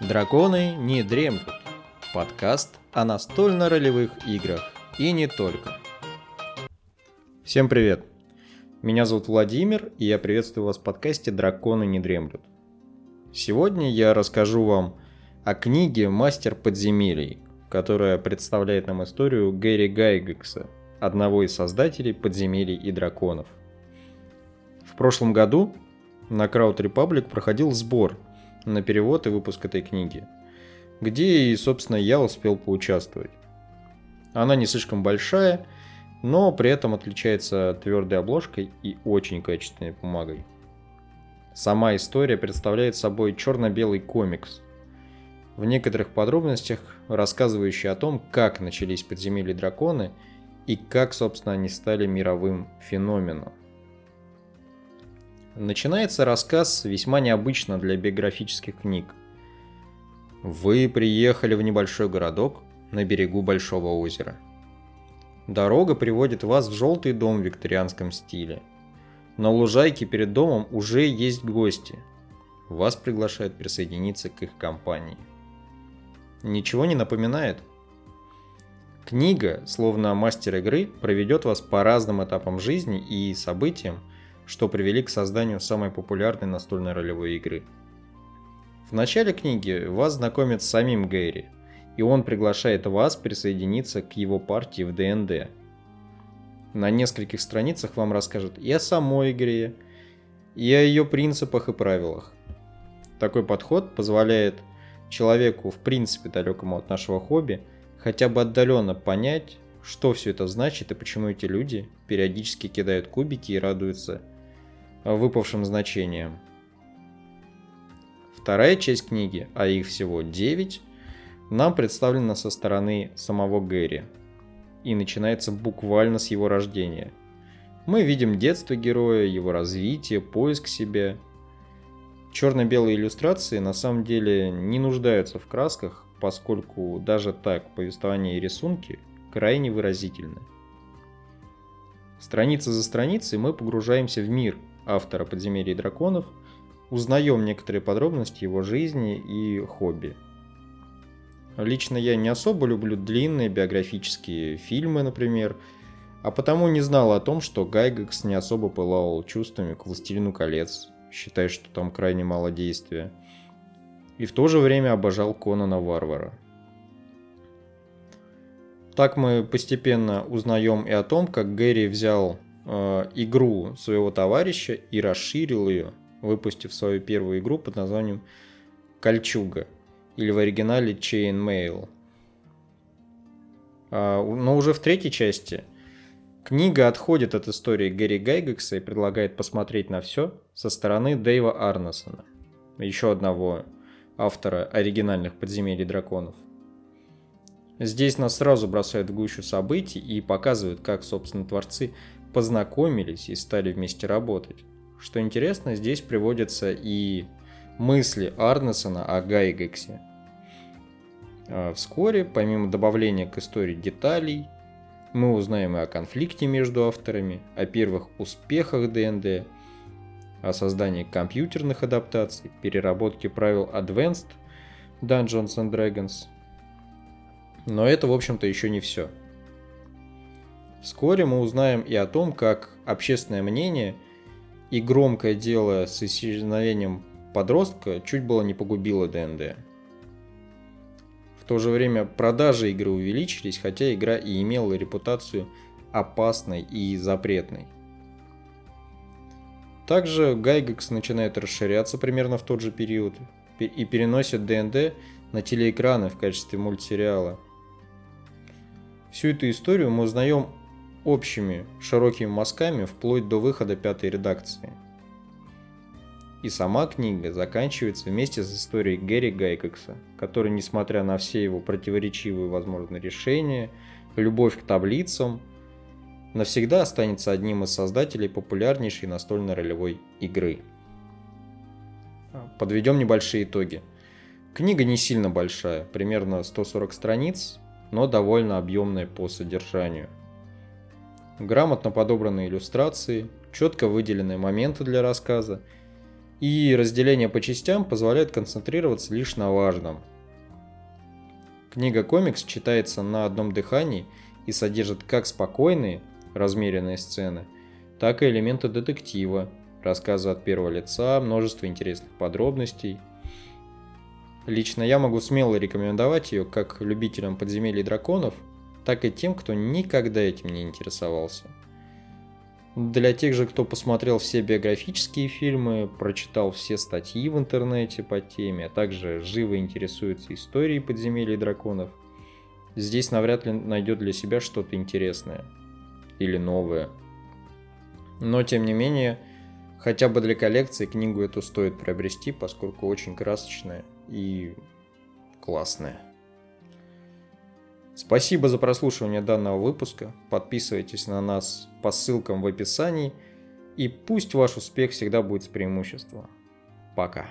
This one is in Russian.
Драконы не дремлют. Подкаст о настольно-ролевых играх и не только. Всем привет! Меня зовут Владимир, и я приветствую вас в подкасте «Драконы не дремлют». Сегодня я расскажу вам о книге «Мастер подземелий», которая представляет нам историю Гэри Гайгекса, одного из создателей подземелий и драконов. В прошлом году на Crowd Republic проходил сбор на перевод и выпуск этой книги, где и, собственно, я успел поучаствовать. Она не слишком большая, но при этом отличается твердой обложкой и очень качественной бумагой. Сама история представляет собой черно-белый комикс, в некоторых подробностях рассказывающий о том, как начались подземелья драконы и как, собственно, они стали мировым феноменом. Начинается рассказ весьма необычно для биографических книг. Вы приехали в небольшой городок на берегу большого озера. Дорога приводит вас в желтый дом в викторианском стиле. На лужайке перед домом уже есть гости. Вас приглашают присоединиться к их компании. Ничего не напоминает? Книга, словно мастер игры, проведет вас по разным этапам жизни и событиям, что привели к созданию самой популярной настольной ролевой игры. В начале книги вас знакомит с самим Гэри, и он приглашает вас присоединиться к его партии в ДНД. На нескольких страницах вам расскажут и о самой игре, и о ее принципах и правилах. Такой подход позволяет человеку, в принципе далекому от нашего хобби, хотя бы отдаленно понять, что все это значит и почему эти люди периодически кидают кубики и радуются выпавшим значениям. Вторая часть книги, а их всего 9, нам представлена со стороны самого Гэри. И начинается буквально с его рождения. Мы видим детство героя, его развитие, поиск себя. Черно-белые иллюстрации на самом деле не нуждаются в красках, поскольку даже так повествование и рисунки крайне выразительны. Страница за страницей мы погружаемся в мир автора «Подземелья и драконов», узнаем некоторые подробности его жизни и хобби. Лично я не особо люблю длинные биографические фильмы, например, а потому не знал о том, что Гайгекс не особо пылал чувствами к «Властелину колец», считая, что там крайне мало действия, и в то же время обожал Конана Варвара. Так мы постепенно узнаем и о том, как Гэри взял игру своего товарища и расширил ее, выпустив свою первую игру под названием Кольчуга, или в оригинале Chain Mail. А, но уже в третьей части книга отходит от истории Гэри Гайгекса и предлагает посмотреть на все со стороны Дэйва Арнесона, еще одного автора оригинальных подземелий драконов. Здесь нас сразу бросают в гущу событий и показывают, как, собственно, творцы познакомились и стали вместе работать. Что интересно, здесь приводятся и мысли Арнесона о Гайгексе. А вскоре, помимо добавления к истории деталей, мы узнаем и о конфликте между авторами, о первых успехах ДНД, о создании компьютерных адаптаций, переработке правил Advanced Dungeons and Dragons. Но это, в общем-то, еще не все. Вскоре мы узнаем и о том, как общественное мнение и громкое дело с исчезновением подростка чуть было не погубило ДНД. В то же время продажи игры увеличились, хотя игра и имела репутацию опасной и запретной. Также Гайгекс начинает расширяться примерно в тот же период и переносит ДНД на телеэкраны в качестве мультсериала. Всю эту историю мы узнаем общими широкими мазками вплоть до выхода пятой редакции. И сама книга заканчивается вместе с историей Гэри Гайгекса, который, несмотря на все его противоречивые возможные решения, любовь к таблицам, навсегда останется одним из создателей популярнейшей настольной ролевой игры. Подведем небольшие итоги. Книга не сильно большая, примерно 140 страниц, но довольно объемная по содержанию – грамотно подобранные иллюстрации, четко выделенные моменты для рассказа И разделение по частям позволяет концентрироваться лишь на важном. Книга-комикс читается на одном дыхании и содержит как спокойные, размеренные сцены, так и элементы детектива, рассказы от первого лица, множество интересных подробностей. Лично я могу смело рекомендовать ее как любителям подземелий драконов, так и тем, кто никогда этим не интересовался. Для тех же, кто посмотрел все биографические фильмы, прочитал все статьи в интернете по теме, а также живо интересуется историей подземелий драконов, здесь навряд ли найдет для себя что-то интересное или новое. Но, тем не менее, хотя бы для коллекции книгу эту стоит приобрести, поскольку очень красочная и классная. Спасибо за прослушивание данного выпуска. Подписывайтесь на нас по ссылкам в описании. И пусть ваш успех всегда будет с преимуществом. Пока.